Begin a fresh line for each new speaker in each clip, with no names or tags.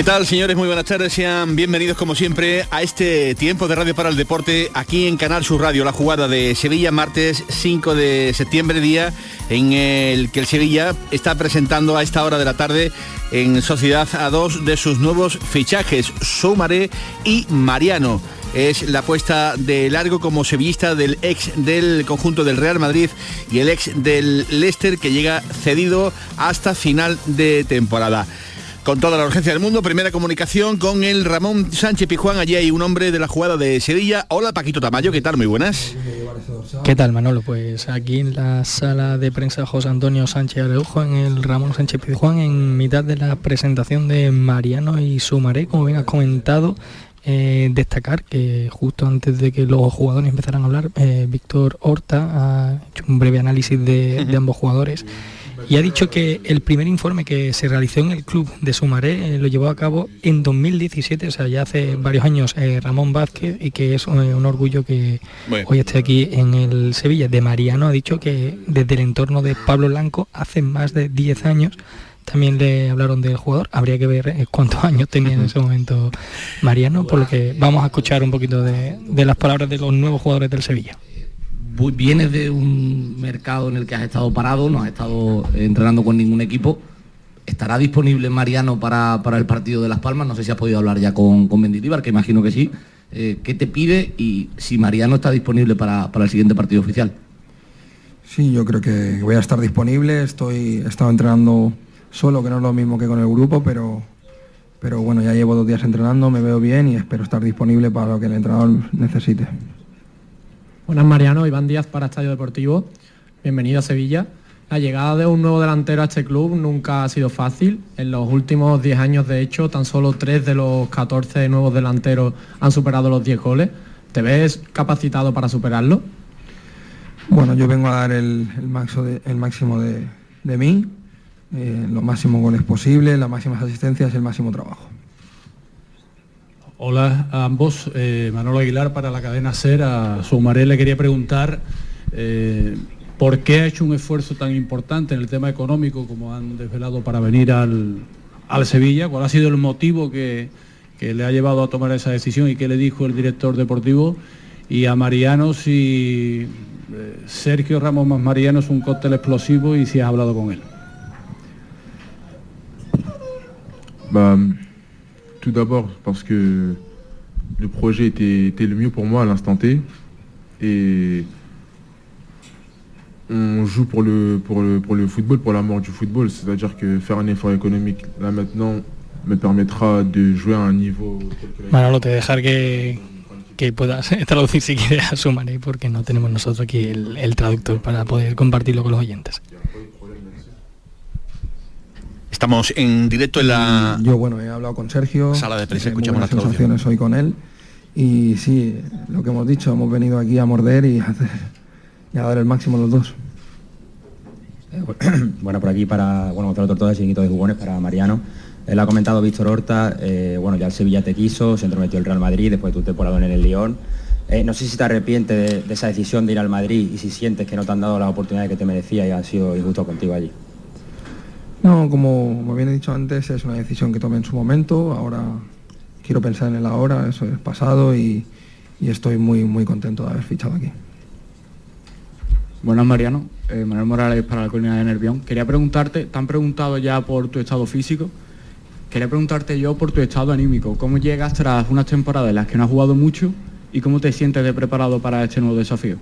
¿Qué tal, señores? Muy buenas tardes. Sean bienvenidos, como siempre, a este tiempo de Radio para el Deporte aquí en Canal Sur Radio. La jugada de Sevilla, martes 5 de septiembre, día en el que el Sevilla está presentando a esta hora de la tarde en sociedad a dos de sus nuevos fichajes, Soumaré y Mariano es la apuesta de largo como sevillista del ex del conjunto del Real Madrid y el ex del Leicester que llega cedido hasta final de temporada con toda la urgencia del mundo. Primera comunicación con el Ramón Sánchez Pijuán. Allí hay un hombre de la jugada de Sevilla. Hola Paquito Tamayo, ¿qué tal? Muy buenas.
¿Qué tal Manolo? Pues aquí en la sala de prensa José Antonio Sánchez Areujo, en el Ramón Sánchez Pijuán, en mitad de la presentación de Mariano y Sumaré, como bien has comentado. Eh, destacar que justo antes de que los jugadores empezaran a hablar, eh, Víctor Horta ha hecho un breve análisis de, de ambos jugadores y ha dicho que el primer informe que se realizó en el club de Sumaré eh, lo llevó a cabo en 2017, o sea, ya hace varios años eh, Ramón Vázquez y que es eh, un orgullo que hoy esté aquí en el Sevilla. De Mariano ha dicho que desde el entorno de Pablo Blanco hace más de 10 años también le hablaron del jugador. Habría que ver cuántos años tenía en ese momento Mariano, por lo que vamos a escuchar un poquito de las palabras de los nuevos jugadores del Sevilla
vienes de un mercado en el que has estado parado, no has estado entrenando con ningún equipo. ¿Estará disponible Mariano para, el partido de Las Palmas? No sé si has podido hablar ya con, con Mendilibar, que imagino que sí. Eh, ¿Qué te pide y si Mariano está disponible para, el siguiente partido oficial?
Sí, yo creo que voy a estar disponible. Estoy, estado entrenando solo, que no es lo mismo que con el grupo, pero, pero bueno, ya llevo dos días entrenando, me veo bien y espero estar disponible para lo que el entrenador necesite.
Buenas Mariano, Iván Díaz para Estadio Deportivo. Bienvenido a Sevilla. La llegada de un nuevo delantero a este club nunca ha sido fácil. En los últimos 10 años, de hecho, tan solo 3 de los 14 nuevos delanteros han superado los 10 goles. ¿Te ves capacitado para superarlo?
Bueno, yo vengo a dar el, máximo de, mí, eh, los máximos goles posibles, las máximas asistencias el máximo trabajo.
Hola a ambos, eh, Manolo Aguilar para la cadena SER, a Sumaré le quería preguntar eh, por qué ha hecho un esfuerzo tan importante en el tema económico como han desvelado para venir al, Sevilla, cuál ha sido el motivo que, le ha llevado a tomar esa decisión y qué le dijo el director deportivo y a Mariano si eh, Sergio Ramos más Mariano es un cóctel explosivo y si has hablado con él.
Tout d'abord parce que le projet était, le mieux pour moi à l'instant T. Et on joue pour le, pour le, pour le football, pour la mort du football. C'est-à-dire que faire un effort économique là maintenant me permettra de jouer à un niveau...
Manolo, te dejar que, que puedas traducir si quieres a su manera porque no tenemos nosotros aquí el, el traductor para poder compartirlo con los oyentes.
Estamos en directo en la...
Yo, bueno, he hablado con Sergio.
Sala de prensa, escuchamos las
sensaciones hoy con él. Y sí, lo que hemos dicho, hemos venido aquí a morder y a, hacer, y a dar el máximo los dos.
Eh, bueno, por aquí para, bueno, otro todo el chiquito de jugones para Mariano. Él ha comentado Víctor Horta, eh, bueno, ya el Sevilla te quiso, se entrometió el Real Madrid, después de tu temporada en el Lyon. Eh, no sé si te arrepientes de, esa decisión de ir al Madrid y si sientes que no te han dado la oportunidad que te merecía y han sido injusto contigo allí.
No, como, bien he dicho antes, es una decisión que tomé en su momento. Ahora quiero pensar en el ahora, eso es pasado y, estoy muy, muy contento de haber fichado aquí.
Buenas Mariano, eh, Manuel Morales para la comunidad de Nervión. Quería preguntarte, te han preguntado ya por tu estado físico, quería preguntarte yo por tu estado anímico. ¿Cómo llegas tras unas temporadas en las que no has jugado mucho y cómo te sientes de preparado para este nuevo desafío?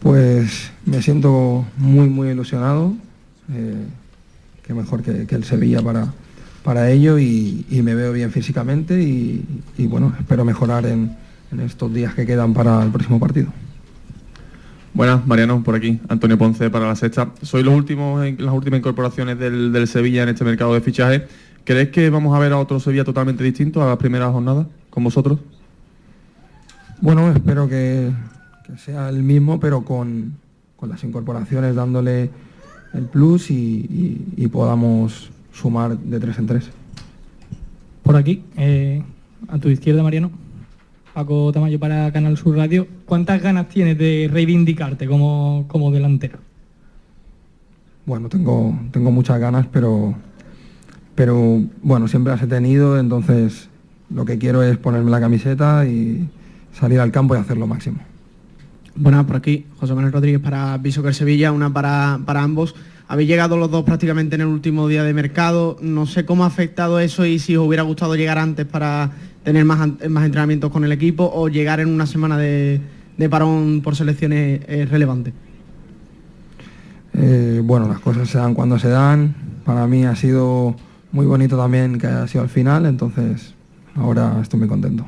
Pues me siento muy, muy ilusionado. Eh, mejor que, el Sevilla para, para ello y, me veo bien físicamente y, bueno, espero mejorar en, estos días que quedan para el próximo partido.
Buenas, Mariano, por aquí. Antonio Ponce para la sexta. Soy los últimos en las últimas incorporaciones del, del Sevilla en este mercado de fichaje. ¿Crees que vamos a ver a otro Sevilla totalmente distinto a la primera jornada con vosotros?
Bueno, espero que, que sea el mismo, pero con, con las incorporaciones dándole el plus y, y- y podamos sumar de tres en tres.
Por aquí, eh, a tu izquierda, Mariano. Paco Tamayo para Canal Sur Radio. ¿Cuántas ganas tienes de reivindicarte como, como delantero?
Bueno, tengo, tengo muchas ganas, pero, pero bueno, siempre las he tenido, entonces lo que quiero es ponerme la camiseta y salir al campo y hacer lo máximo.
Buenas, por aquí, José Manuel Rodríguez para Bishoker Sevilla, una para, para ambos. Habéis llegado los dos prácticamente en el último día de mercado. No sé cómo ha afectado eso y si os hubiera gustado llegar antes para tener más, más entrenamientos con el equipo o llegar en una semana de, de parón por selecciones eh, relevante.
Eh, bueno, las cosas se dan cuando se dan. Para mí ha sido muy bonito también que haya sido al final, entonces ahora estoy muy contento.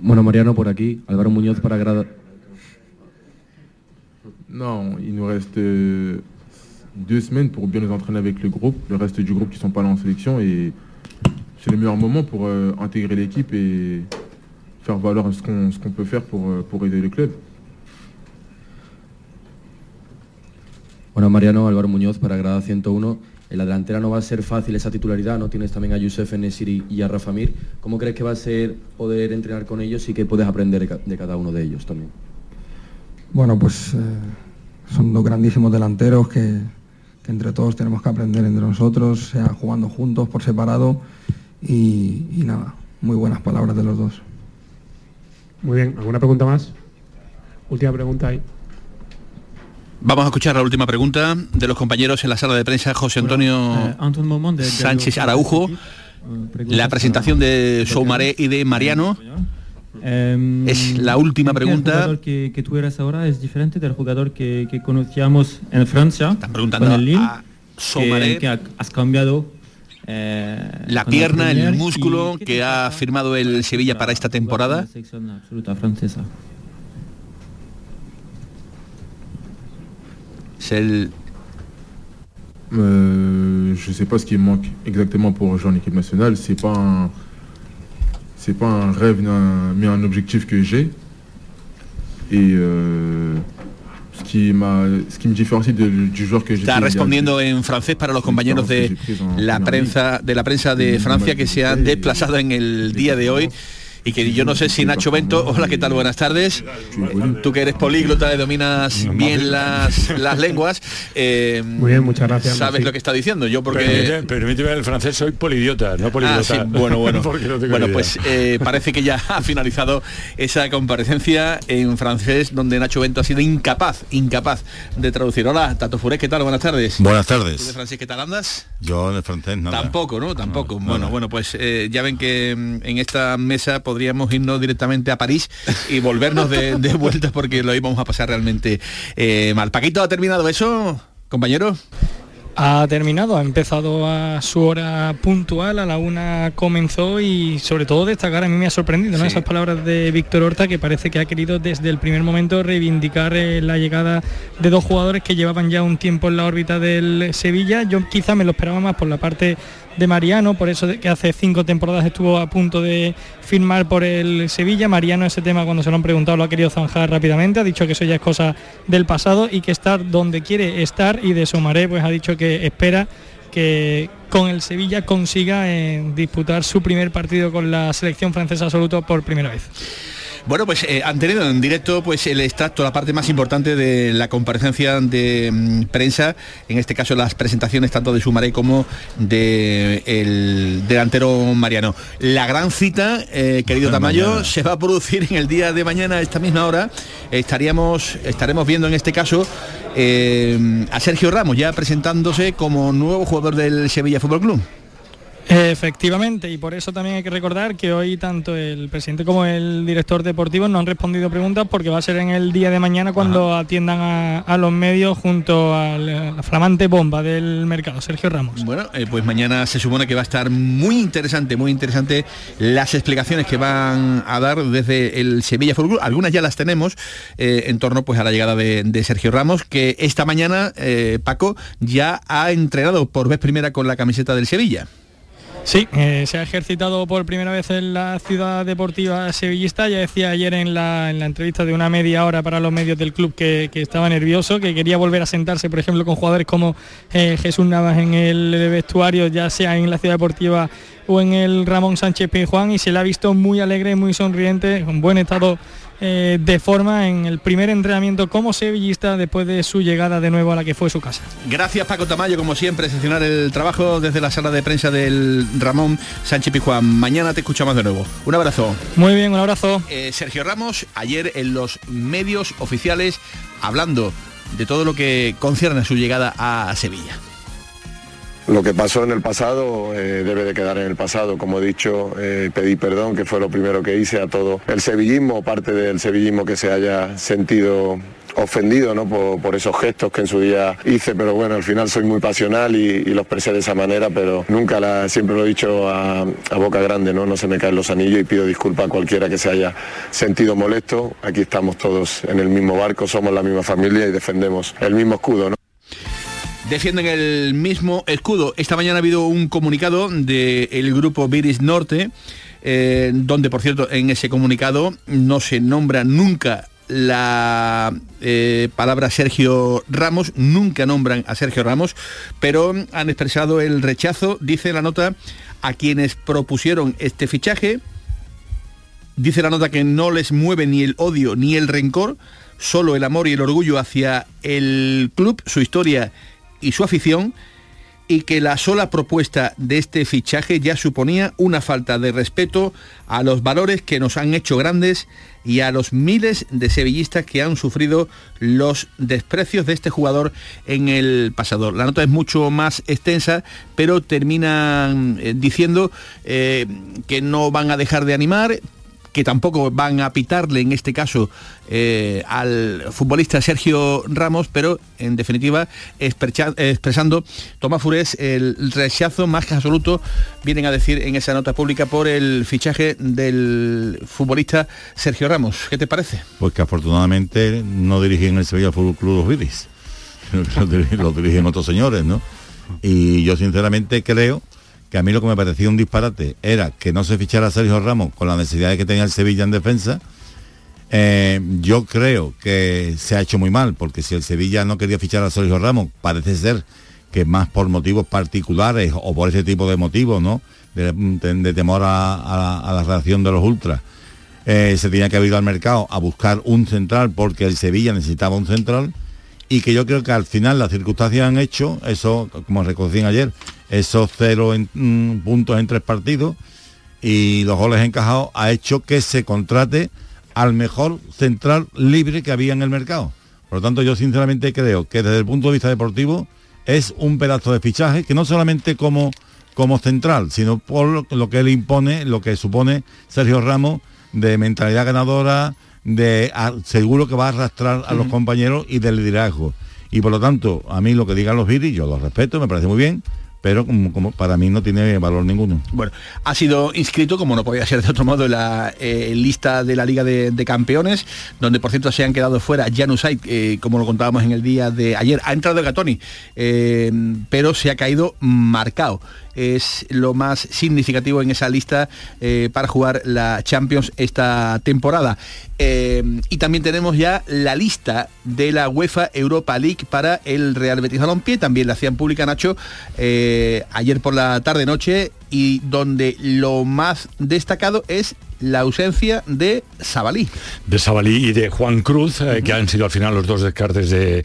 Bueno, Mariano, por aquí, Álvaro Muñoz para Grada.
Non, il nous reste euh, deux semaines pour bien nous entraîner avec le groupe, le reste du groupe qui sont pas là en sélection et c'est le meilleur moment pour euh, intégrer l'équipe et faire valoir ce qu'on peut faire pour, euh, pour aider le club.
Bueno, Mariano, Álvaro Muñoz para Grada 101. En la delantera no va a ser fácil esa titularidad, ¿no? Tienes también a Youssef Nesiri y a Rafa Mir. ¿Cómo crees que va a ser poder entrenar con ellos y qué puedes aprender de cada uno de ellos también?
Bueno, pues eh, son dos grandísimos delanteros que, que entre todos tenemos que aprender entre nosotros, sea jugando juntos, por separado y, y nada, muy buenas palabras de los dos.
Muy bien, ¿alguna pregunta más? Última pregunta ahí.
Vamos a escuchar la última pregunta de los compañeros en la sala de prensa, José Antonio Sánchez Araujo. La presentación de Soumaré y de Mariano. Es la última pregunta.
El jugador que, que tú eres ahora es diferente del jugador que, que conocíamos en Francia. Están
preguntando
con el Lille,
a Soumaré.
que, que ha- has cambiado. eh,
La pierna, el músculo
¿qué te
que ha firmado el Sevilla para esta temporada.
la selección absoluta francesa.
Es el
Euh, je sais pas ce qui manque exactement pour jouer en équipe nationale. C'est pas un, c'est pas un rêve ni un- mais un objectif que j'ai. Et euh, ce qui ce qui me différencie de- du joueur que j'étais.
Está respondiendo en francés para los compañeros de la prensa de la prensa de Francia que se han desplazado en el día de hoy y que yo no sé si Nacho Bento, hola, ¿qué tal? Buenas tardes. Tú que eres políglota y dominas bien las, las lenguas. eh,
Muy bien, muchas gracias,
Sabes lo que está diciendo. Yo porque
Permíteme, permíteme el francés, soy polidiota, no poliglota.
Ah, sí, bueno, bueno.
Porque no tengo
bueno, pues eh, parece que ya ha finalizado esa comparecencia en francés donde Nacho Bento ha sido incapaz, incapaz de traducir. Hola, Tato Furé, ¿qué tal? Buenas tardes.
Buenas
¿Tú de
tardes.
francés qué tal andas?
Yo de francés nada.
Tampoco, ¿no? Tampoco. bueno,
nada.
bueno, pues eh, ya ven que mm, en esta mesa podríamos irnos directamente a París y volvernos de, de vuelta porque lo íbamos a pasar realmente eh, mal. Paquito, ¿ha terminado eso, compañero?
Ha terminado, ha empezado a su hora puntual, a la una comenzó y sobre todo destacar, a mí me ha sorprendido ¿no?
Sí.
esas palabras de Víctor Horta que parece que ha querido desde el primer momento reivindicar eh, la llegada de dos jugadores que llevaban ya un tiempo en la órbita del Sevilla. Yo quizá me lo esperaba más por la parte de Mariano, por eso que hace cinco temporadas estuvo a punto de firmar por el Sevilla. Mariano ese tema cuando se lo han preguntado lo ha querido zanjar rápidamente, ha dicho que eso ya es cosa del pasado y que estar donde quiere estar y de Somaré pues ha dicho que espera que con el Sevilla consiga eh, disputar su primer partido con la selección francesa absoluto por primera vez.
Bueno, pues eh, han tenido en directo pues el extracto, la parte más importante de la comparecencia de mm, prensa, en este caso las presentaciones tanto de Sumaré como de el delantero Mariano. La gran cita, eh, querido Tamayo,
mañana.
se va a producir en el día de mañana a esta misma hora. Estaríamos, estaremos viendo en este caso eh, a Sergio Ramos ya presentándose como nuevo jugador del Sevilla Fútbol Club.
Efectivamente, y por eso también hay que recordar que hoy tanto el presidente como el director deportivo no han respondido preguntas porque va a ser en el día de mañana cuando atiendan a, los medios junto a la flamante bomba del mercado, Sergio Ramos.
Bueno, eh, pues mañana se supone que va a estar muy interesante, muy interesante las explicaciones que van a dar desde el Sevilla Fútbol Algunas ya las tenemos eh, en torno pues a la llegada de, Sergio Ramos, que esta mañana, eh, Paco, ya ha entrenado por vez primera con la camiseta del Sevilla.
Sí, eh, se ha ejercitado por primera vez en la ciudad deportiva sevillista. Ya decía ayer en la, entrevista de una media hora para los medios del club que, estaba nervioso, que quería volver a sentarse, por ejemplo, con jugadores como eh, Jesús Navas en el vestuario, ya sea en la ciudad deportiva o en el Ramón Sánchez Pizjuán, y se le ha visto muy alegre, muy sonriente, con buen estado eh, de forma en el primer entrenamiento como sevillista después de su llegada de nuevo a la que fue su casa.
Gracias Paco Tamayo, como siempre, excepcional el trabajo desde la sala de prensa del Ramón Sánchez Pijuán. Mañana te escuchamos de nuevo. Un abrazo.
Muy bien, un abrazo.
Eh, Sergio Ramos, ayer en los medios oficiales hablando de todo lo que concierne a su llegada a Sevilla.
Lo que pasó en el pasado eh, debe de quedar en el pasado. Como he dicho, eh, pedí perdón, que fue lo primero que hice a todo el sevillismo, parte del sevillismo que se haya sentido ofendido ¿no? por, esos gestos que en su día hice, pero bueno, al final soy muy pasional y, lo expresé de esa manera, pero nunca siempre lo he dicho a, boca grande, ¿no? no se me caen los anillos y pido disculpas a cualquiera que se haya sentido molesto. Aquí estamos todos en el mismo barco, somos la misma familia y defendemos el mismo escudo. ¿no?
Defienden el mismo escudo. Esta mañana ha habido un comunicado del grupo Viris Norte, eh, donde por cierto en ese comunicado no se nombra nunca la eh, palabra Sergio Ramos, nunca nombran a Sergio Ramos, pero han expresado el rechazo, dice la nota, a quienes propusieron este fichaje. Dice la nota que no les mueve ni el odio ni el rencor, solo el amor y el orgullo hacia el club, su historia y su afición y que la sola propuesta de este fichaje ya suponía una falta de respeto a los valores que nos han hecho grandes y a los miles de sevillistas que han sufrido los desprecios de este jugador en el pasado. La nota es mucho más extensa, pero terminan eh, diciendo eh, que no van a dejar de animar, que tampoco van a pitarle en este caso eh, al futbolista Sergio Ramos, pero en definitiva expresando Tomás Furés el rechazo más que absoluto, vienen a decir en esa nota pública por el fichaje del futbolista Sergio Ramos. ¿Qué te parece?
Pues que afortunadamente no dirigen el Sevilla Fútbol Club los Viris, lo dirigen otros señores, ¿no? Y yo sinceramente creo que a mí lo que me parecía un disparate era que no se fichara a Sergio Ramos con la necesidad que tenía el Sevilla en defensa. Eh, yo creo que se ha hecho muy mal, porque si el Sevilla no quería fichar a Sergio Ramos, parece ser que más por motivos particulares o por ese tipo de motivos, ¿no? De, temor a, la reacción de los ultras. Eh, se tenía que haber ido al mercado a buscar un central porque el Sevilla necesitaba un central y que yo creo que al final las circunstancias han hecho, eso como reconocían ayer, esos cero mm, puntos en tres partidos y los goles encajados ha hecho que se contrate al mejor central libre que había en el mercado. Por lo tanto, yo sinceramente creo que desde el punto de vista deportivo es un pedazo de fichaje que no solamente como, como central, sino por lo, que él impone, lo que supone Sergio Ramos de mentalidad ganadora, de seguro que va a arrastrar a los compañeros y del liderazgo. Y por lo tanto, a mí lo que digan los viris, yo los respeto, me parece muy bien, pero como, para mí no tiene valor ninguno.
Bueno, ha sido inscrito, como no podía ser de otro modo, en la eh, lista de la Liga de, Campeones, donde por cierto se han quedado fuera Janusay, eh, como lo contábamos en el día de ayer. Ha entrado Gatoni, eh, pero se ha caído marcado es lo más significativo en esa lista eh, para jugar la Champions esta temporada. Eh, y también tenemos ya la lista de la UEFA Europa League para el Real Betis Balompié, también la hacían pública Nacho eh, ayer por la tarde noche y donde lo más destacado es la ausencia de Sabalí.
De Sabalí y de Juan Cruz, que han sido al final los dos descartes de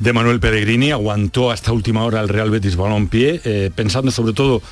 de Manuel Pellegrini, aguantó hasta última hora el Real Betis Balompié, eh, pensando sobre todo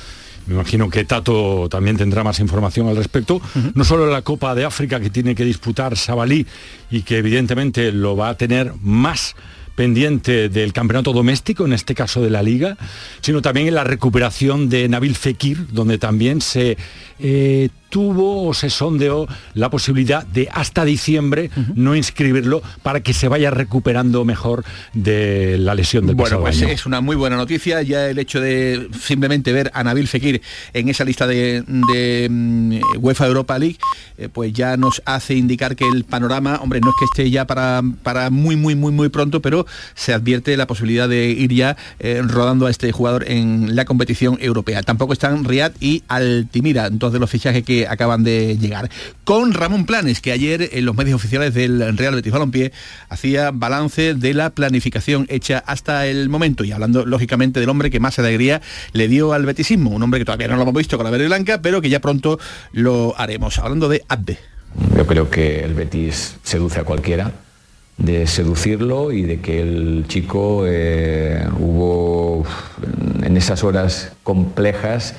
me imagino que Tato también tendrá más información al respecto, no solo la Copa de África que tiene que disputar Sabalí y que evidentemente lo va a tener más pendiente del campeonato doméstico, en este caso de la liga, sino también en la recuperación de Nabil Fekir, donde también se eh, tuvo o se sondeó la posibilidad de hasta diciembre no inscribirlo para que se vaya recuperando mejor de la lesión del
Bueno, pues
año.
es una muy buena noticia ya el hecho de simplemente ver a Nabil Fekir en esa lista de, de, mm, UEFA Europa League, eh, pues ya nos hace indicar que el panorama, hombre, no es que esté ya para, para muy, muy, muy, muy pronto, pero se advierte la posibilidad de ir ya eh, rodando a este jugador en la competición europea. Tampoco están Riyad y Altimira, dos de los fichajes que acaban de llegar. Con Ramón Planes, que ayer en los medios oficiales del Real Betis Balompié hacía balance de la planificación hecha hasta el momento y hablando lógicamente del hombre que más alegría le dio al betisismo, un hombre que todavía no lo hemos visto con la verde blanca, pero que ya pronto lo haremos. Hablando de Abde.
Yo creo que el Betis seduce a cualquiera, de seducirlo y de que el chico eh, hubo en esas horas complejas,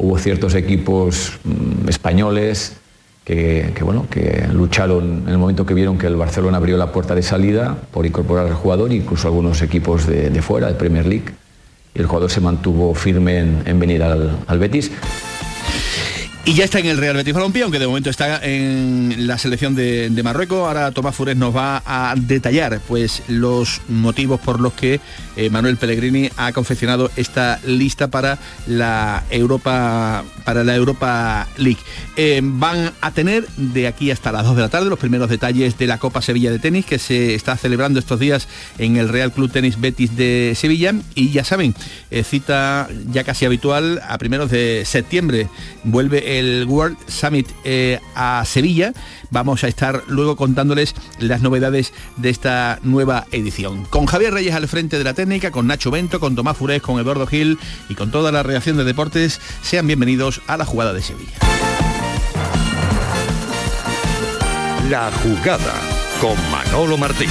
hubo ciertos equipos mm, españoles que, bueno, que lucharon en el momento que vieron que el Barcelona abrió la puerta de salida por incorporar al jugador, incluso algunos equipos de, fuera, de Premier League, y el jugador se mantuvo firme en, en venir al Betis.
Y ya está en el Real Betis Balompié, aunque de momento está en la selección de, Marruecos. Ahora Tomás Fures nos va a detallar pues, los motivos por los que eh, Manuel Pellegrini ha confeccionado esta lista para la Europa, para la Europa League. Eh, van a tener de aquí hasta las 2 de la tarde los primeros detalles de la Copa Sevilla de Tenis que se está celebrando estos días en el Real Club Tenis Betis de Sevilla. Y ya saben, eh, cita ya casi habitual a primeros de septiembre. Vuelve el World Summit eh, a Sevilla. Vamos a estar luego contándoles las novedades de esta nueva edición. Con Javier Reyes al frente de la técnica, con Nacho Bento, con Tomás Furés, con Eduardo Gil y con toda la redacción de deportes, sean bienvenidos a la jugada de Sevilla.
La jugada con Manolo Martín.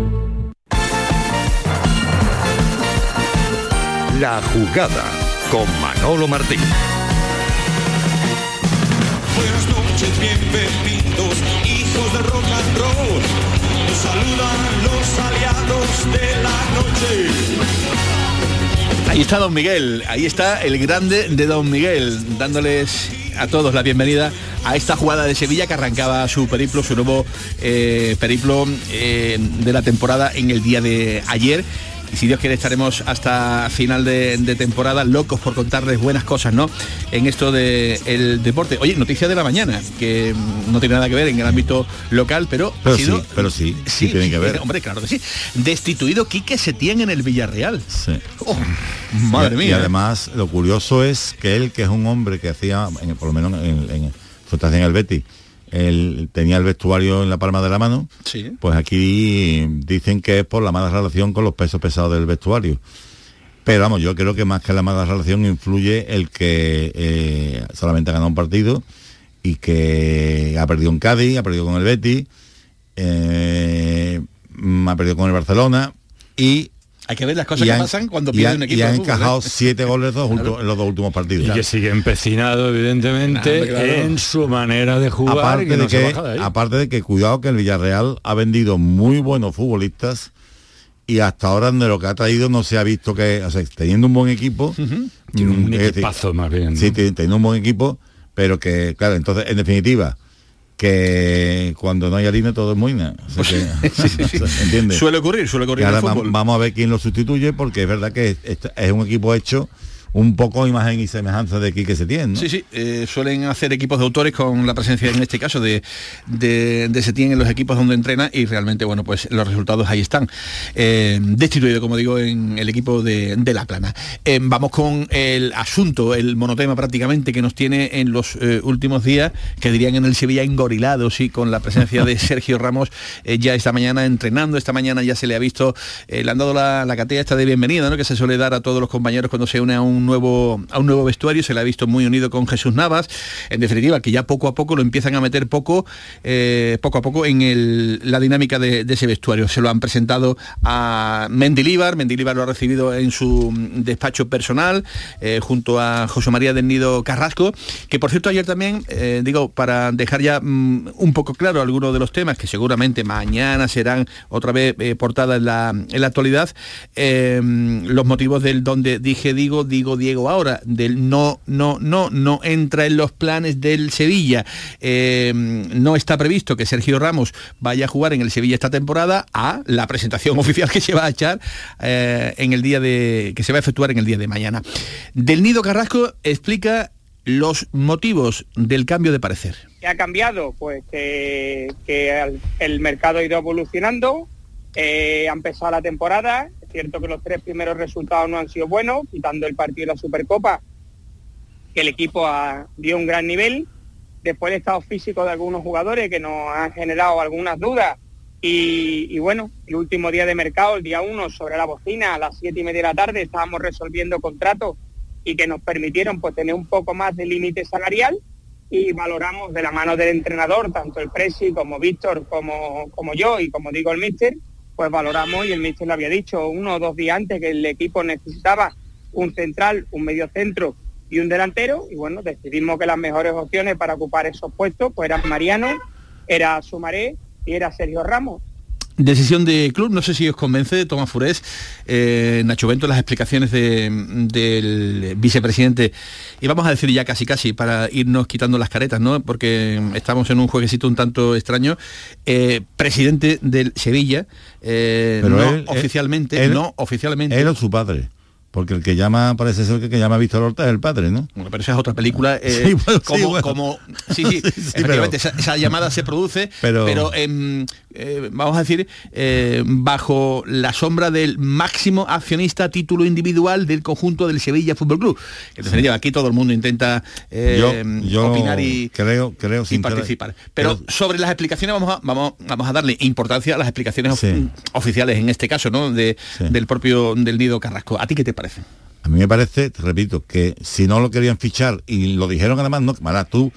La jugada con Manolo Martín.
Buenas noches, bienvenidos, hijos de rock and roll. Nos saludan los aliados de la noche.
Ahí está Don Miguel, ahí está el grande de Don Miguel, dándoles a todos la bienvenida a esta jugada de Sevilla que arrancaba su periplo, su nuevo eh, periplo eh, de la temporada en el día de ayer y si Dios quiere estaremos hasta final de, de, temporada locos por contarles buenas cosas, ¿no? En esto del de deporte. Oye, noticia de la mañana, que no tiene nada que ver en el ámbito local, pero...
Pero
ha sido,
sí, pero sí, sí, tiene que ver.
Hombre, claro que sí. Destituido Quique Setién en el Villarreal.
Sí.
Oh, madre
y,
mía.
Y además, lo curioso es que él, que es un hombre que hacía, en, por lo menos en, en en el Betis, él tenía el vestuario en la palma de la mano,
sí.
pues aquí dicen que es por la mala relación con los pesos pesados del vestuario. Pero vamos, yo creo que más que la mala relación influye el que eh, solamente ha ganado un partido y que ha perdido en Cádiz, ha perdido con el Betis, eh, ha perdido con el Barcelona y
hay que ver las cosas que
han,
pasan cuando pierde un equipo.
Y han
fútbol,
encajado
¿eh?
siete goles dos claro. en los dos últimos partidos.
Y que sigue empecinado, evidentemente, claro, claro. en su manera de jugar.
Aparte,
que
de
no
que,
de
aparte de que, cuidado, que el Villarreal ha vendido muy buenos futbolistas y hasta ahora de lo que ha traído no se ha visto que, o sea, teniendo un buen equipo,
uh -huh. Tiene un equipazo decir, más bien. ¿no?
Sí, teniendo un buen equipo, pero que, claro, entonces, en definitiva, que cuando no hay harina todo es moina. O sea que,
sí, sí, sí.
¿entiendes?
Suele ocurrir, suele ocurrir.
ahora vamos a ver quién lo sustituye porque es verdad que es un equipo hecho un poco imagen y semejanza de Quique Setién, ¿no?
Sí, sí, eh, suelen hacer equipos de autores con la presencia, en este caso, de, de, de Setién en los equipos donde entrena y realmente, bueno, pues los resultados ahí están. Eh, destituido, como digo, en el equipo de, de La Plana. Eh, vamos con el asunto, el monotema prácticamente que nos tiene en los últimos días, que dirían en el Sevilla engorilado, sí, con la presencia de Sergio Ramos ya esta mañana entrenando, esta mañana ya se le ha visto, le han dado la, la catea esta de bienvenida, ¿no? que se suele dar a todos los compañeros cuando se une a un nuevo, a un nuevo vestuario, se le ha visto muy unido con Jesús Navas, en definitiva, que ya poco a poco lo empiezan a meter poco, eh, poco a poco en el- la dinámica de, ese vestuario. Se lo han presentado a Mendilíbar, Mendilíbar lo ha recibido en su despacho personal, eh, junto a José María del Nido Carrasco, que por cierto ayer también, eh, digo, para dejar ya mm, un poco claro algunos de los temas que seguramente mañana serán otra vez portada en la, en la actualidad, los motivos del donde dije digo, digo Diego ahora, del no, no, no, no entra en los planes del Sevilla. Eh, no está previsto que Sergio Ramos vaya a jugar en el Sevilla esta temporada a la presentación oficial que se va a echar eh, en el día de que se va a efectuar en el día de mañana. Del Nido Carrasco explica los motivos del cambio de parecer.
¿Qué ha cambiado? Pues que, el mercado ha ido evolucionando, eh, ha empezado la temporada, cierto que los tres primeros resultados no han sido buenos, quitando el partido de la Supercopa, que el equipo dio un gran nivel, después el estado físico de algunos jugadores que nos han generado algunas dudas, y, bueno, el último día de mercado, el día 1, sobre la bocina, a las siete y media de la tarde, estábamos resolviendo contratos y que nos permitieron pues tener un poco más de límite salarial y valoramos de la mano del entrenador, tanto el Presi como Víctor, como, como yo y como digo el Míster, pues valoramos y el Míster lo había dicho uno o dos días antes que el equipo necesitaba un central, un medio centro y un delantero y bueno, decidimos que las mejores opciones para ocupar esos puestos pues eran Mariano, era Sumaré y era Sergio Ramos.
Decisión de club, no sé si os convence, Tomás Furés, eh, Nacho Bento, las explicaciones de- del vicepresidente, y vamos a decir ya casi casi, para irnos quitando las caretas, ¿no? Porque estamos en un jueguecito un tanto extraño. Eh, presidente del Sevilla, eh,
Pero
no
él- él-
oficialmente,
él-
no oficialmente.
Él o su padre. Porque el que llama, parece ser que el que llama a Víctor Horta es el padre, ¿no?
Bueno, pero esa es otra película. eh,
Sí, bueno, sí,
como,
bueno.
como- sí, sí, efectivamente, esa, esa llamada se produce, pero,
Pero-
em, eh, vamos a decir, eh, bajo la sombra del máximo accionista a título individual del conjunto del Sevilla Fútbol Club. En definitiva, aquí todo el mundo intenta eh,
yo, yo
opinar y,
creo, creo
y participar. Pero sobre las explicaciones vamos a, vamos, vamos a darle importancia a las explicaciones of- oficiales, en este caso, ¿no? De, Del propio del Nido Carrasco. ¿A ti qué te parece?
A mí me parece, te repito, que si no lo querían fichar y lo dijeron además, no, Mara, tú,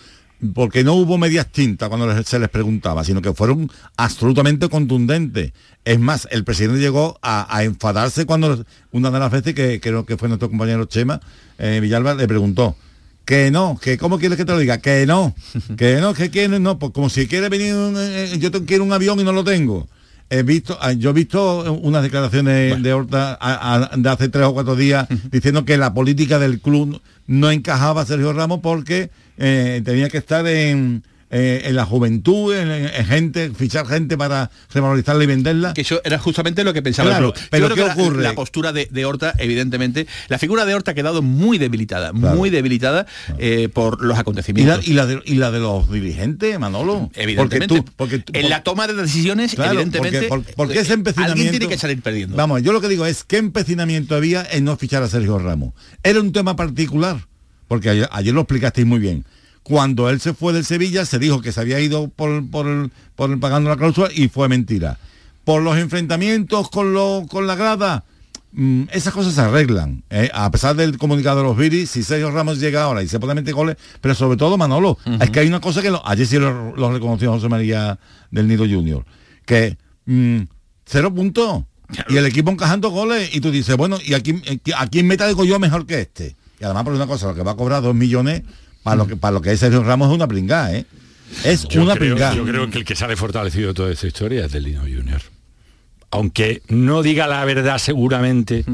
porque no hubo medias tintas cuando se les preguntaba, sino que fueron absolutamente contundentes. Es más, el presidente llegó a, a enfadarse cuando una de las veces que creo que fue nuestro compañero Chema eh, Villalba le preguntó que no, que cómo quieres que te lo diga, que no, que no, que quiere, no, pues como si quiere venir, un, eh, yo te- quiero un avión y no lo tengo. He visto, ah, yo he visto unas declaraciones de Horta a- a- de hace tres o cuatro días diciendo que la política del club no encajaba Sergio Ramos porque eh, tenía que estar en, eh, en la juventud, en, en gente, fichar gente para revalorizarla y venderla.
Que eso era justamente lo que pensaba
Claro,
el club. Yo
pero ¿qué
que
ocurre?
La, postura de, de Horta, evidentemente, la figura de Horta ha quedado muy debilitada, muy debilitada eh, por los
Y la,
acontecimientos.
y, la de, y la de los dirigentes, Manolo.
Evidentemente.
Porque tú, porque tú-
en la toma de decisiones, evidentemente,
porque- por- porque ese
eh,
empecinamiento-
alguien tiene que salir perdiendo.
Vamos, yo lo que digo es qué empecinamiento había en no fichar a Sergio Ramos. Era un tema particular, porque ayer, ayer lo explicasteis muy bien. Cuando él se fue del Sevilla, se dijo que se había ido por, por, pagando la cláusula y fue mentira. Por los enfrentamientos con, lo, con la grada, mm, esas cosas se arreglan. ¿eh? A pesar del comunicado de los Viris, si Sergio Ramos llega ahora y se puede meter goles, pero sobre todo Manolo, es que hay una cosa que lo- ayer sí lo, lo reconoció José María del Nido Junior, que mm, cero puntos. Y el equipo encajando goles y tú dices, bueno, ¿y aquí, a quién meta digo yo mejor que este? Y además por una cosa, lo que va a cobrar dos millones para lo que para lo que es Sergio Ramos es una pringada, ¿eh? Es
Yo
una
creo,
pringada.
yo creo que el que sale fortalecido de toda esta historia es del Lino Junior. Aunque no diga la verdad seguramente,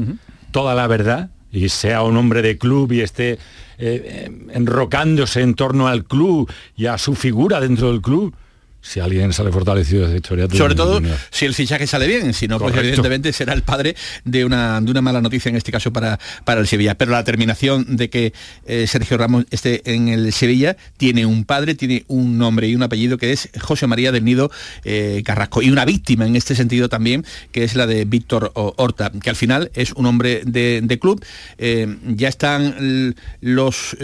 toda la verdad, y sea un hombre de club y esté eh, eh, enrocándose en torno al club y a su figura dentro del club, si alguien sale fortalecido de esa historia.
Sobre todo si el fichaje sale bien, si no, pues evidentemente será el padre de una, de una mala noticia en este caso para, para el Sevilla. Pero la terminación de que eh, Sergio Ramos esté en el Sevilla tiene un padre, tiene un nombre y un apellido que es José María del Nido eh, Carrasco. Y una víctima en este sentido también, que es la de Víctor Horta, que al final es un hombre de, club. Eh, ya están los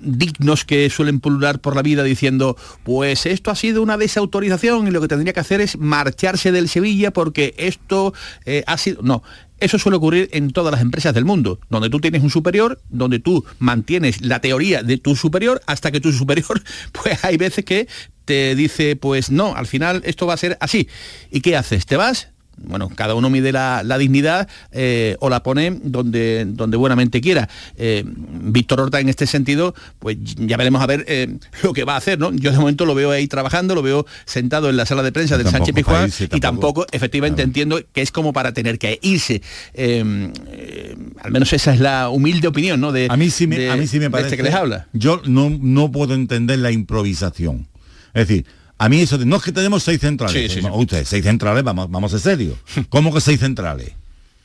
dignos que suelen pulular por la vida diciendo, pues esto ha sido una de esas autorización y lo que tendría que hacer es marcharse del Sevilla porque esto eh, ha sido... No, eso suele ocurrir en todas las empresas del mundo, donde tú tienes un superior, donde tú mantienes la teoría de tu superior hasta que tu superior, pues hay veces que te dice, pues no, al final esto va a ser así. ¿Y qué haces? ¿Te vas? Bueno, cada uno mide la, dignidad eh, o la pone donde, donde buenamente quiera. Eh, Víctor Horta en este sentido, pues ya veremos a ver eh, lo que va a hacer, ¿no? Yo de momento lo veo ahí trabajando, lo veo sentado en la sala de prensa del Sánchez Pizjuán y tampoco, efectivamente entiendo que es como para tener que irse. al menos esa es la humilde opinión, ¿no? De,
a mí sí me, a mí sí me parece
este que les habla.
Yo no, no puedo entender la improvisación. Es decir, a mí eso de, no es que tenemos seis centrales. Usted, seis centrales, vamos, vamos a serio. ¿Cómo que seis centrales?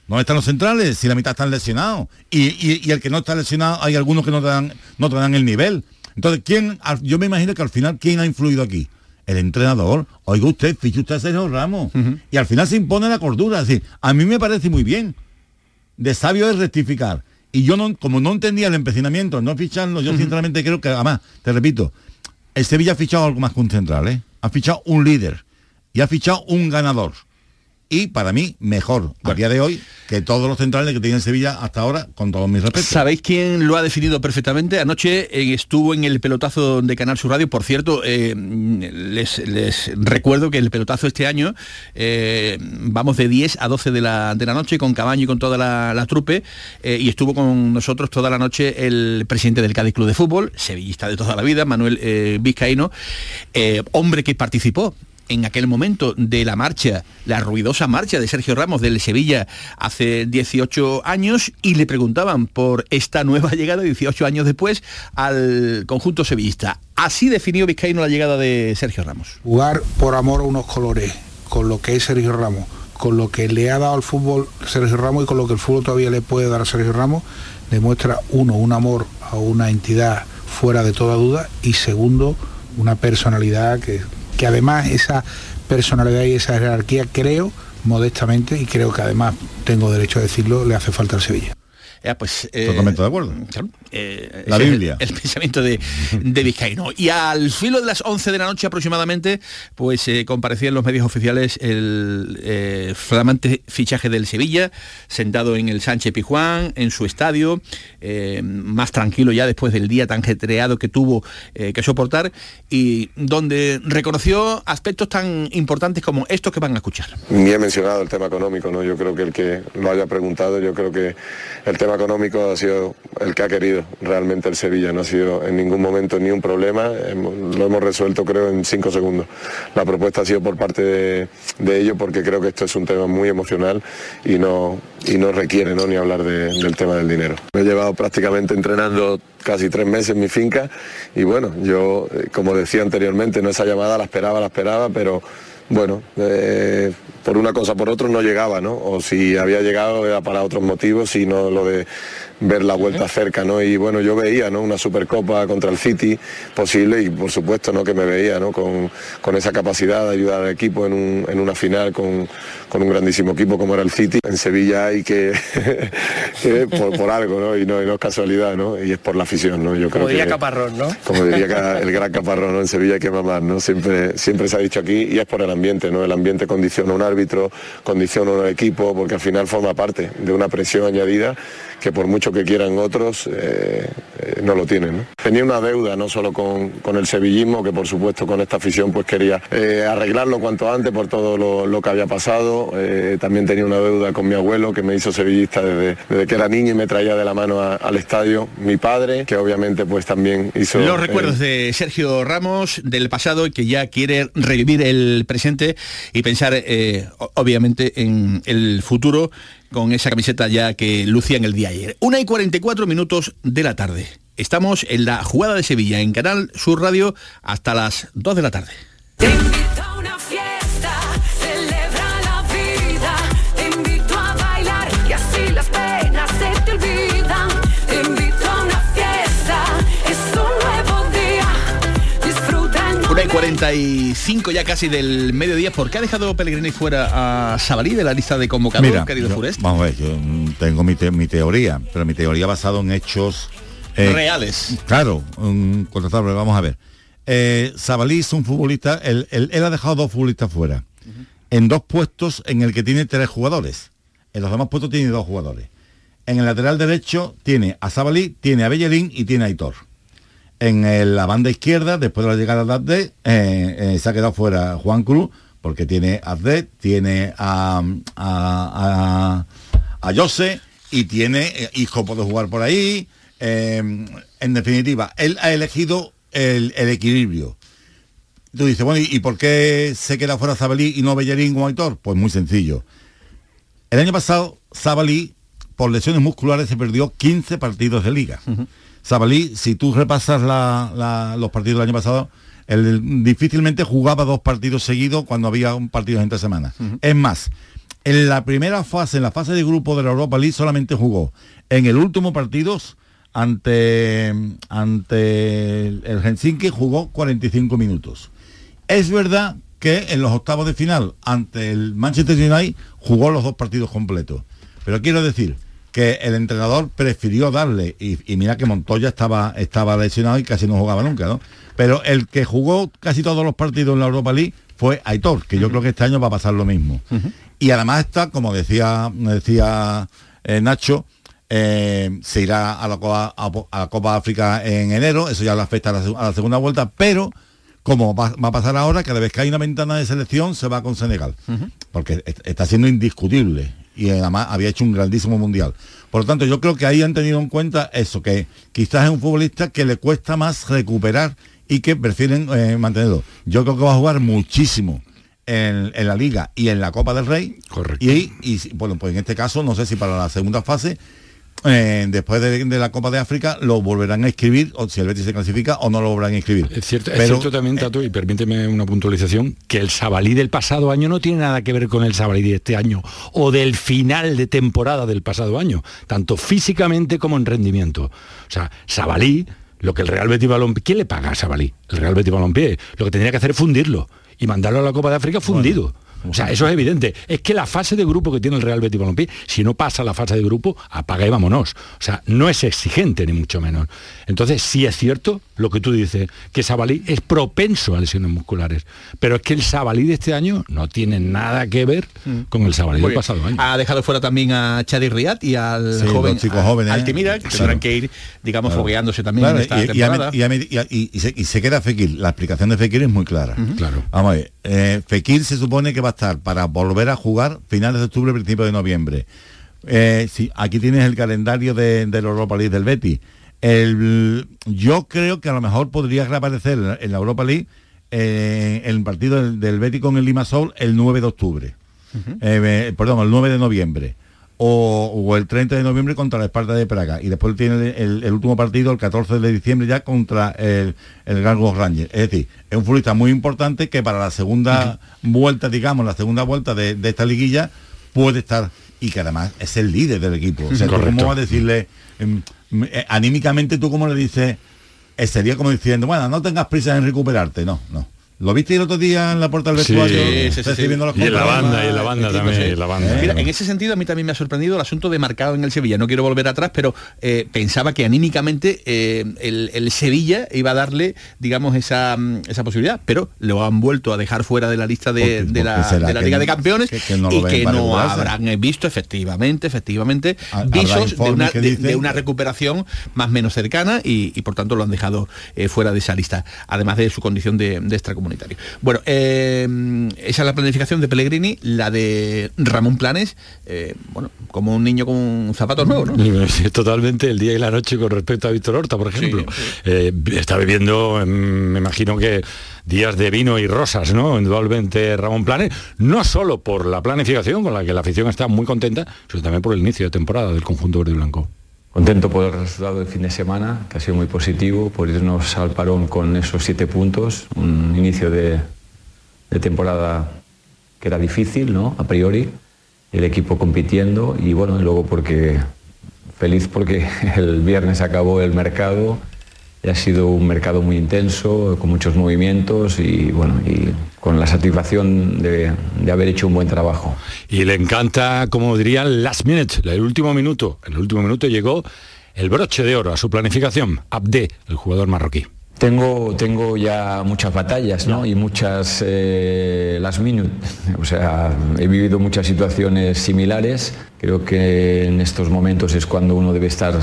¿Dónde están los centrales? Si la mitad están lesionados. Y, el que no está lesionado, hay algunos que no te dan, no te dan el nivel. Entonces, ¿quién? Yo me imagino que al final, ¿quién ha influido aquí? El entrenador. Oiga usted, fiche usted a Sergio Ramos. Y al final se impone la cordura. Es decir, a mí me parece muy bien. De sabio es rectificar. Y yo no, como no entendía el empecinamiento, no ficharlo, yo sinceramente creo que, además, te repito, el Sevilla ha fichado algo más que un central, ¿eh? Ha fichado un líder y ha fichado un ganador y para mí mejor a día de hoy que todos los centrales que tiene Sevilla hasta ahora, con todos mis respetos.
¿Sabéis quién lo ha definido perfectamente? Anoche eh, estuvo en el pelotazo de Canal Sur Radio. Por cierto, eh, les, recuerdo que el pelotazo este año eh, vamos de 10 a 12 de la, de la noche con Cabaño y con toda la, trupe y estuvo con nosotros toda la noche el presidente del Cádiz Club de Fútbol, sevillista de toda la vida, Manuel Vizcaíno, hombre que participó en aquel momento de la marcha, la ruidosa marcha de Sergio Ramos del Sevilla hace 18 años y le preguntaban por esta nueva llegada 18 años después al conjunto sevillista. Así definió Vizcaíno la llegada de Sergio Ramos.
Jugar por amor a unos colores, con lo que es Sergio Ramos, con lo que le ha dado al fútbol Sergio Ramos y con lo que el fútbol todavía le puede dar a Sergio Ramos, demuestra uno, un amor a una entidad fuera de toda duda y segundo, una personalidad que que además esa personalidad y esa jerarquía creo modestamente y creo que además tengo derecho a decirlo le hace falta al Sevilla.
Pues,
eh, Totalmente de acuerdo.
Eh, la Biblia. El, pensamiento de, de Vizcaíno. Y al filo de las 11 de la noche aproximadamente, pues eh, comparecía en los medios oficiales el eh, flamante fichaje del Sevilla, sentado en el Sánchez Pijuán, en su estadio, más tranquilo ya después del día tan getreado que tuvo que soportar, y donde reconoció aspectos tan importantes como estos que van a escuchar.
Ni he mencionado el tema económico, ¿no? Yo creo que el que lo haya preguntado, yo creo que el tema económico ha sido el que ha querido realmente el Sevilla, no ha sido en ningún momento ni un problema, lo hemos resuelto creo en cinco segundos. La propuesta ha sido por parte de, ellos porque creo que esto es un tema muy emocional y no, y no requiere ¿no? ni hablar del tema del dinero. Me he llevado prácticamente entrenando casi tres meses en mi finca y bueno, yo eh, como decía anteriormente, no esa llamada la esperaba, la esperaba, pero bueno, eh, por una cosa por otra no llegaba, ¿no? O si había llegado era para otros motivos y no lo de ver la vuelta cerca, ¿no? Y bueno, yo veía, ¿no? Una Supercopa contra el City posible y por supuesto, ¿no? Que me veía, ¿no? Con, esa capacidad de ayudar al equipo en, una final con, un grandísimo equipo como era el City. En Sevilla hay que, por, algo, ¿no? Y, ¿no? es casualidad, ¿no? Y es por la afición, ¿no?
Yo creo como diría Caparrón, ¿no?
Como diría el gran Caparrón, ¿no? En Sevilla hay que mamar, ¿no? Siempre, siempre se ha dicho aquí y es por el ambiente, ¿no? El ambiente condiciona un árbitro, condiciona a un equipo, porque al final forma parte de una presión añadida que por mucho que quieran otros, eh, eh, no lo tienen. Tenía una deuda no solo con, el sevillismo, que por supuesto con esta afición pues quería eh, arreglarlo cuanto antes por todo lo, que había pasado. también tenía una deuda con mi abuelo, que me hizo sevillista desde, desde que era niño y me traía de la mano al estadio. Mi padre, que obviamente pues también hizo...
Los recuerdos de Sergio Ramos del pasado, que ya quiere revivir el presente y pensar obviamente en el futuro con esa camiseta ya que lucía en el día ayer. Una y 44 minutos de la tarde. Estamos en la jugada de Sevilla en Canal Sur Radio hasta las 2 de la tarde. 45 ya casi del mediodía. ¿Por qué ha dejado Pellegrini fuera a Sabalí de la lista de convocados,
Mira,
querido
yo-
Furest?
vamos a ver, yo mm, tengo mi, te- mi teoría, pero mi teoría basada en hechos eh,
Reales.
Claro, un contratable, vamos a ver. Eh, Sabalí es un futbolista, él, él- él ha dejado dos futbolistas fuera. En dos puestos en el que tiene tres jugadores. En los demás puestos tiene dos jugadores. En el lateral derecho tiene a Sabalí, tiene a Bellerín y tiene a Aitor. En el- la banda izquierda, después de la llegada de Abde, eh, eh, se ha quedado fuera Juan Cruz, porque tiene a Abde, tiene a, a, Jose y tiene, eh, Hijo puede jugar por ahí. eh, en definitiva, él ha elegido el, equilibrio. Tú dices, bueno, ¿y, y por qué se queda fuera Zabalí y no Bellerín o Aitor? Pues muy sencillo. El año pasado, Zabalí, por lesiones musculares, se perdió 15 partidos de liga. Zabalí, si tú repasas la- la- los partidos del año pasado, él difícilmente jugaba dos partidos seguidos cuando había un partido entre semanas. Es más, en la primera fase, en la fase de grupo de la Europa League, solamente jugó en el último partido ante, ante el Helsinki, jugó 45 minutos. Es verdad que en los octavos de final ante el Manchester United jugó los dos partidos completos. Pero quiero decir que el entrenador prefirió darle, y, y mira que Montoya estaba, estaba lesionado y casi no jugaba nunca, ¿no? Pero el que jugó casi todos los partidos en la Europa League fue Aitor, que yo creo que este año va a pasar lo mismo. Y además está, como decía, decía eh, Nacho, eh, se irá a la, Copa, a, a la Copa África en enero, eso ya le afecta a la, seg- a la segunda vuelta, pero como va, va a pasar ahora, cada vez que hay una ventana de selección se va con Senegal, porque est- está siendo indiscutible y además había hecho un grandísimo mundial. Por lo tanto, yo creo que ahí han tenido en cuenta eso, que quizás es un futbolista que le cuesta más recuperar y que prefieren eh, mantenerlo. Yo creo que va a jugar muchísimo en, en la Liga y en la Copa del Rey. Y, y si- bueno, pues en este caso, no sé si para la segunda fase, eh, después de, de la Copa de África, lo volverán a escribir, o si el Betis se clasifica, o no lo volverán a escribir.
Es cierto, es cierto también, Tato, y permíteme una puntualización, que el Sabalí del pasado año no tiene nada que ver con el Sabalí de este año o del final de temporada del pasado año, tanto físicamente como en rendimiento. O sea, Sabalí, lo que el Real Betis Balompié, ¿quién le paga a Sabalí? El Real Betis Balompié. Lo que tendría que hacer es fundirlo y mandarlo a la Copa de África fundido. O sea, eso es evidente. Es que la fase de grupo que tiene el Real Betis Balompié, si no pasa la fase de grupo, apaga y vámonos. O sea, no es exigente ni mucho menos. Entonces, sí es cierto lo que tú dices, que Sabalí es propenso a lesiones musculares. Pero es que el Sabalí de este año no tiene nada que ver con el Sabalí del pasado año.
Ha dejado fuera también a Chadi Riad y al
Sí,
joven
jóvenes, ¿eh?
Altimira, que tendrán que ir, digamos,
Claro.
fogueándose también
Claro,
en esta
y,
temporada.
y y y- y se, y se queda Fekir. La explicación de Fekir es muy clara.
Claro.
Vamos a ver. eh, Fekir se supone que va a estar para volver a jugar finales de octubre, principios de noviembre. Eh, sí, aquí tienes el calendario de, de la Europa League del Betis. El- yo creo que a lo mejor podría reaparecer en la- en la Europa League eh, el partido del, del Betis con el Limassol el 9 de octubre. Eh, eh, perdón, el 9 de noviembre. O, o el 30 de noviembre contra la Esparta de Praga. Y después tiene el, el último partido el 14 de diciembre ya contra el, el Glasgow Rangers. Es decir, es un futbolista muy importante que para la segunda vuelta, digamos, la segunda vuelta de, de esta liguilla puede estar y que además es el líder del equipo. O sea, ¿tú
Correcto.
¿cómo vas a decirle, em, eh, anímicamente tú cómo le dices, eh, sería como diciendo, bueno, no tengas prisa en recuperarte, no, no. ¿Lo viste el otro día en la puerta del vestuario?
sí, sí, sí.
recibiendo los
Y en la banda, y en la banda
Equipo,
también, la banda.
Mira, en ese sentido a mí también me ha sorprendido el asunto de marcado en el Sevilla. No quiero volver atrás, pero eh, pensaba que anímicamente eh, el, el Sevilla iba a darle, digamos, esa, mm, esa posibilidad, pero lo han vuelto a dejar fuera de la lista de, de la, de Liga
no-
de Campeones
que- que no lo
y que no habrán visto efectivamente, efectivamente, visos de una, de- una recuperación más o menos cercana y, y, por tanto lo han dejado eh, fuera de esa lista, además de su condición de, de Bueno, eh, esa es la planificación de Pellegrini, la de Ramón Planes, eh, bueno, como un niño con zapatos nuevos, ¿no?
Sí, Totalmente el día y la noche con respecto a Víctor Horta, por ejemplo. Eh, está viviendo, mm, me imagino que días de vino y rosas, ¿no? Indudablemente Ramón Planes, no solo por la planificación con la que la afición está muy contenta, sino también por el inicio de temporada del conjunto verde y blanco.
Contento por el resultado del fin de semana, que ha sido muy positivo, por irnos al parón con esos siete puntos, un inicio de, temporada que era difícil, ¿no? A priori, el equipo compitiendo y bueno, luego porque feliz porque el viernes acabó el mercado, ha sido un mercado muy intenso, con muchos movimientos y bueno, y con la satisfacción de, de haber hecho un buen trabajo.
Y le encanta, como dirían, last minute, el último minuto. En el último minuto llegó el broche de oro a su planificación, Abde, el jugador marroquí.
Tengo, tengo ya muchas batallas ¿no? y muchas eh, last minute. O sea, he vivido muchas situaciones similares. Creo que en estos momentos es cuando uno debe estar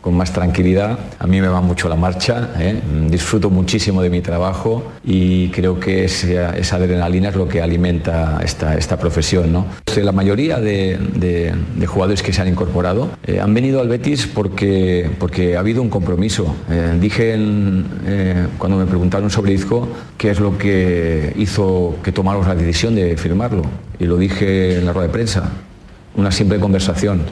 con más tranquilidad. A mí me va mucho la marcha, ¿eh? disfruto muchísimo de mi trabajo y creo que esa, esa adrenalina es lo que alimenta esta, esta profesión. ¿no? La mayoría de, de- jugadores que se han incorporado eh, han venido al Betis porque, porque ha habido un compromiso. Eh, dije eh, cuando me preguntaron sobre Izco qué es lo que hizo que tomáramos la decisión de firmarlo y lo dije en la rueda de prensa, una simple conversación.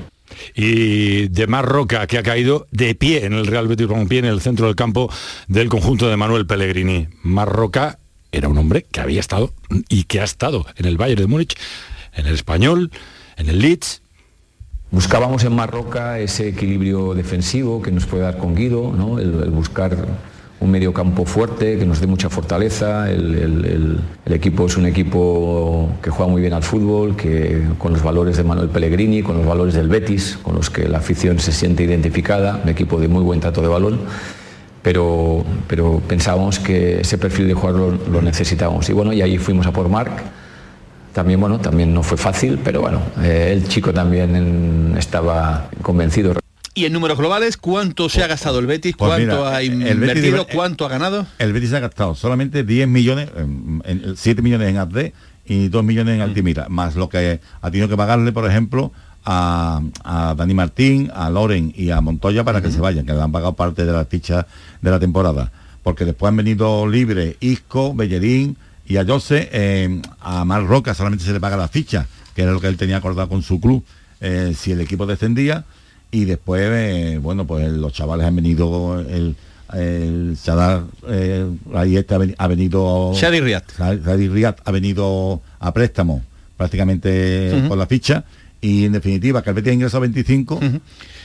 Y de Mar Roca, que ha caído de pie en el Real Betis Balompié en el centro del campo del conjunto de Manuel Pellegrini. Mar Roca era un hombre que había estado y que ha estado en el Bayern de Múnich, en el Español, en el Leeds.
Buscábamos en Marroca ese equilibrio defensivo que nos puede dar con Guido, ¿no? el, el buscar un medio campo fuerte que nos dé mucha fortaleza. El, el- equipo es un equipo que juega muy bien al fútbol, que con los valores de Manuel Pellegrini, con los valores del Betis, con los que la afición se siente identificada, un equipo de muy buen trato de balón. Pero, pero pensábamos que ese perfil de jugador lo, necesitábamos. Y bueno, y ahí fuimos a por Marc, también, bueno, también no fue fácil, pero bueno, eh, el chico también estaba convencido.
Y en números globales, ¿cuánto se ha gastado el Betis?
Pues
¿Cuánto
mira,
ha
Betis
invertido? ¿Cuánto ha ganado?
El Betis ha gastado solamente 10 millones, em, en- 7 millones en AD y 2 millones en Altimira, más lo que ha tenido que pagarle, por ejemplo, a, a Dani Martín, a Loren y a Montoya para que se vayan, que le han pagado parte de las fichas de la temporada. Porque después han venido libre Isco, Bellerín y a Jose, eh, a Mar Roca solamente se le paga la ficha, que era lo que él tenía acordado con su club, eh, si el equipo descendía. Y después, eh, bueno, pues los chavales han venido, el, el Sadar, eh, ahí este ha, veni- ha venido...
Shadi Riyad.
Shadi Riyad ha venido a préstamo prácticamente
Ujú.
por la ficha y en definitiva Betis ha ingresado 25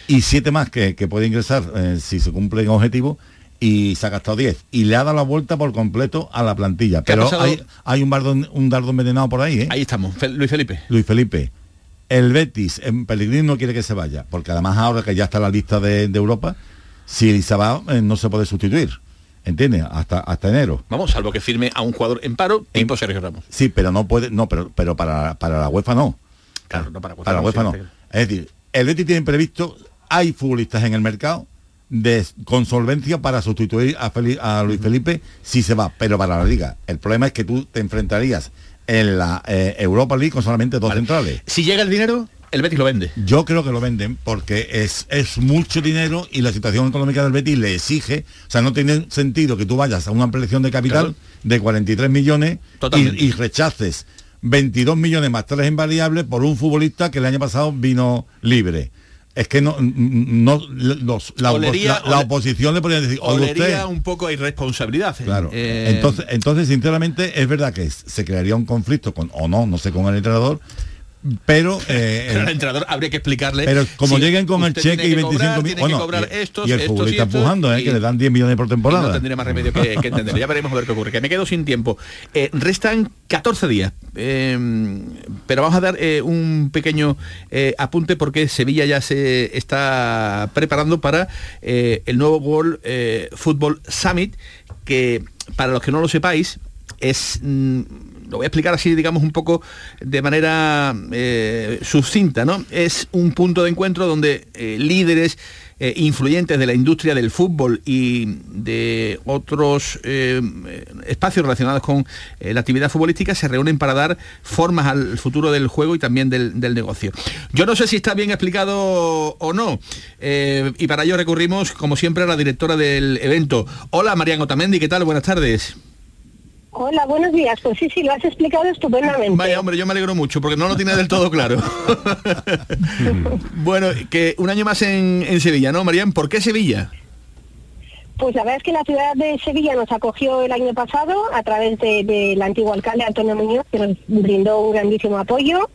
y 7 más que, que puede ingresar eh, si se cumplen objetivos y se ha gastado 10 y le ha dado la vuelta por completo a la plantilla
¿Qué ha
pero hay, hay un, bardo, un dardo envenenado por ahí ¿eh?
Ahí estamos, Luis Felipe.
Luis Felipe el Betis en Pellegrini no quiere que se vaya porque además ahora que ya está en la lista de, de Europa si se va eh, no se puede sustituir ¿entiendes? hasta hasta enero
Vamos, salvo que firme a un jugador en paro, tipo Sergio Ramos.
Sí, pero no puede, no, pero, pero para, para la UEFA no.
Claro, no para
Para la UEFA no. Es decir, el Betis tiene previsto, hay futbolistas en el mercado de, con solvencia para sustituir a, a Luis Felipe si se va, pero para la liga. El problema es que tú te enfrentarías en la eh, Europa League con solamente dos centrales.
Si llega el dinero, el Betis lo vende.
Yo creo que lo venden porque es, es mucho dinero y la situación económica del Betis le exige, o sea, no tiene sentido que tú vayas a una ampliación de capital
Claro.
de 43 millones y, y rechaces 22 millones más tres en variables por un futbolista que el año pasado vino libre. Es que no, no los- la,
Olería-
la- la oposición le podría decir,
Olería un poco a irresponsabilidad. ¿eh?
Claro.
Eh,
entonces, entonces, sinceramente, es verdad que se crearía un conflicto con, o no, no sé, con el entrenador, pero, eh,
pero
el-
entrenador habría que explicarle.
pero como
si
lleguen con el cheque y
que
25
cobrar,
mil, bueno, y,
estos,
y el
estos
futbolista
estos,
empujando, eh,
y-
que le dan 10 millones por temporada.
no tendría más remedio que, que entender. Ya veremos a ver qué ocurre. Que me quedo sin tiempo. Eh, restan 14 días. eh, pero vamos a dar eh, un pequeño apunte porque Sevilla ya se está preparando para el nuevo World Football Summit, que para los que no lo sepáis, es. mm, lo voy a explicar así, digamos, un poco de manera eh, sucinta, ¿no? Es un punto de encuentro donde eh, líderes eh, influyentes de la industria del fútbol y de otros espacios relacionados con la actividad futbolística se reúnen para dar formas al futuro del juego y también del, del negocio. Yo no sé si está bien explicado o no, y para ello recurrimos, como siempre, a la directora del evento. Hola, Marian Otamendi, ¿qué tal? Buenas tardes.
Hola, buenos días. Pues sí, sí, lo has explicado estupendamente.
Vaya, hombre, yo me alegro mucho porque no lo tiene del todo claro. bueno, que un año más en, en Sevilla, ¿no, Marian? ¿Por qué Sevilla?
Pues la verdad es que la ciudad de Sevilla nos acogió el año pasado a través de- del antiguo alcalde Antonio Muñoz, que nos brindó un grandísimo apoyo.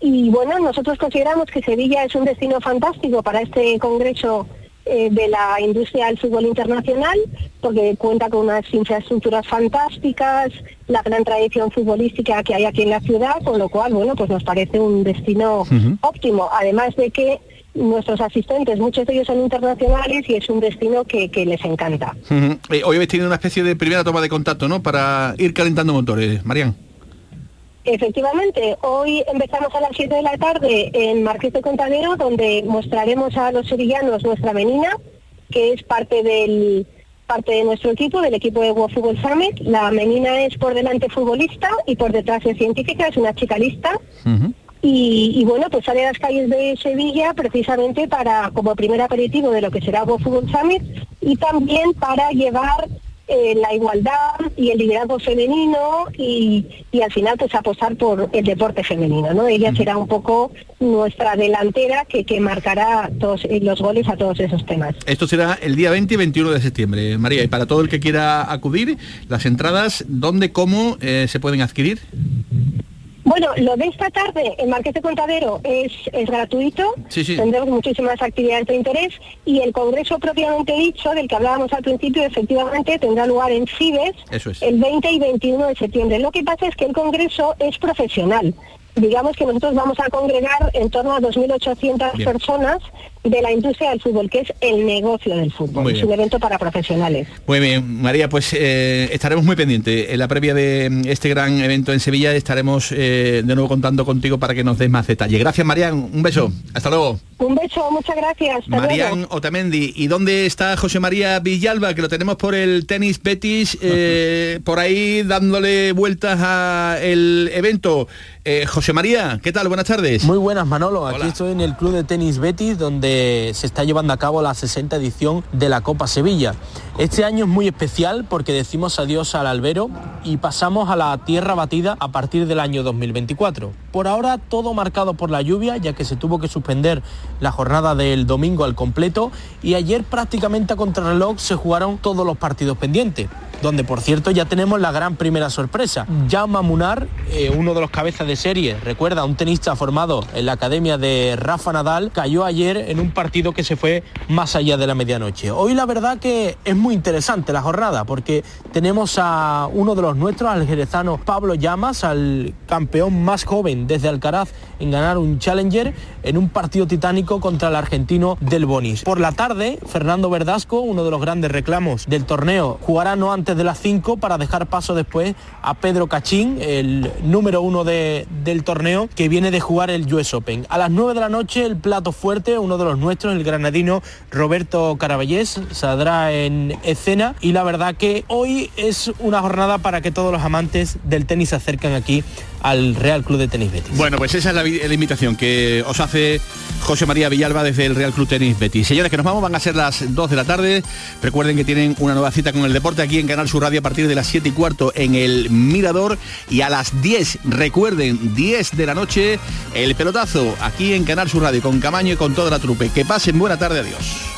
Y bueno, nosotros consideramos que Sevilla es un destino fantástico para este congreso eh, de la industria del fútbol internacional, porque cuenta con unas infraestructuras fantásticas, la gran tradición futbolística que hay aquí en la ciudad, con lo cual, bueno, pues nos parece un destino óptimo. Además de que nuestros asistentes, muchos de ellos son internacionales y es un destino que, que les encanta.
Eh, hoy habéis tenido una especie de primera toma de contacto, ¿no? Para ir calentando motores. Marian.
Efectivamente, hoy empezamos a las 7 de la tarde en Marqués de Contadero, donde mostraremos a los sevillanos nuestra menina, que es parte del parte de nuestro equipo, del equipo de World Football Summit. La menina es por delante futbolista y por detrás es científica, es una chica lista. Y, y bueno, pues sale a las calles de Sevilla precisamente para como primer aperitivo de lo que será World Football Summit y también para llevar eh, la igualdad y el liderazgo femenino y, y al final pues apostar por el deporte femenino, ¿no? Ella será un poco nuestra delantera que, que marcará todos eh, los goles a todos esos temas.
Esto será el día 20 y 21 de septiembre. María, y para todo el que quiera acudir, las entradas, ¿dónde, cómo eh, se pueden adquirir?
Bueno, lo de esta tarde en Marqués de Contadero es, es gratuito,
Sí, sí.
tendremos muchísimas actividades de interés y el congreso propiamente dicho, del que hablábamos al principio, efectivamente tendrá lugar en Cibes
es.
el 20 y 21 de septiembre. Lo que pasa es que el congreso es profesional. Digamos que nosotros vamos a congregar en torno a 2.800
Bien.
personas de la industria del fútbol, que es el negocio del fútbol. Es un evento para profesionales.
Muy bien, María, pues eh, estaremos muy pendientes. En la previa de mm, este gran evento en Sevilla estaremos eh, de nuevo contando contigo para que nos des más detalle. Gracias, Marian. Un beso. Hasta luego.
Un beso, muchas gracias. Hasta
Marian
luego.
Otamendi. ¿Y dónde está José María Villalba? Que lo tenemos por el tenis Betis, eh, por ahí dándole vueltas a el evento. Eh, José María, ¿qué tal? Buenas tardes.
Muy buenas, Manolo. Aquí estoy en el Club de Tenis Betis, donde se está llevando a cabo la 60 edición de la Copa Sevilla. Este año es muy especial porque decimos adiós al albero y pasamos a la tierra batida a partir del año 2024. Por ahora todo marcado por la lluvia, ya que se tuvo que suspender la jornada del domingo al completo y ayer prácticamente a contrarreloj se jugaron todos los partidos pendientes donde por cierto ya tenemos la gran primera sorpresa. Jaume Munar, eh, uno de los cabezas de serie, recuerda, un tenista formado en la academia de Rafa Nadal, cayó ayer en un partido que se fue más allá de la medianoche. Hoy la verdad que es muy interesante la jornada porque tenemos a uno de los nuestros, al jerezano Pablo Llamas, al campeón más joven desde Alcaraz en ganar un Challenger en un partido titánico contra el argentino Del Bonis. Por la tarde, Fernando Verdasco, uno de los grandes reclamos del torneo, jugará no antes de las 5 para dejar paso después a Pedro Cachín, el número uno de- del torneo, que viene de jugar el US Open. A las 9 de la noche, el plato fuerte, uno de los nuestros, el granadino Roberto Caraballés, saldrá en escena y la verdad que hoy es una jornada para que todos los amantes del tenis se acerquen aquí al Real Club de Tenis Betis.
Bueno, pues esa es la, vi- la invitación que os hace José María Villalba desde el Real Club Tenis Betis. Señores, que nos vamos, van a ser las 2 de la tarde. Recuerden que tienen una nueva cita con el deporte aquí en Canal Sur Radio a partir de las 7 y cuarto en el Mirador. Y a las 10, recuerden, 10 de la noche, el pelotazo aquí en Canal Sur Radio con Camaño y con toda la trupe. Que pasen buena tarde, adiós.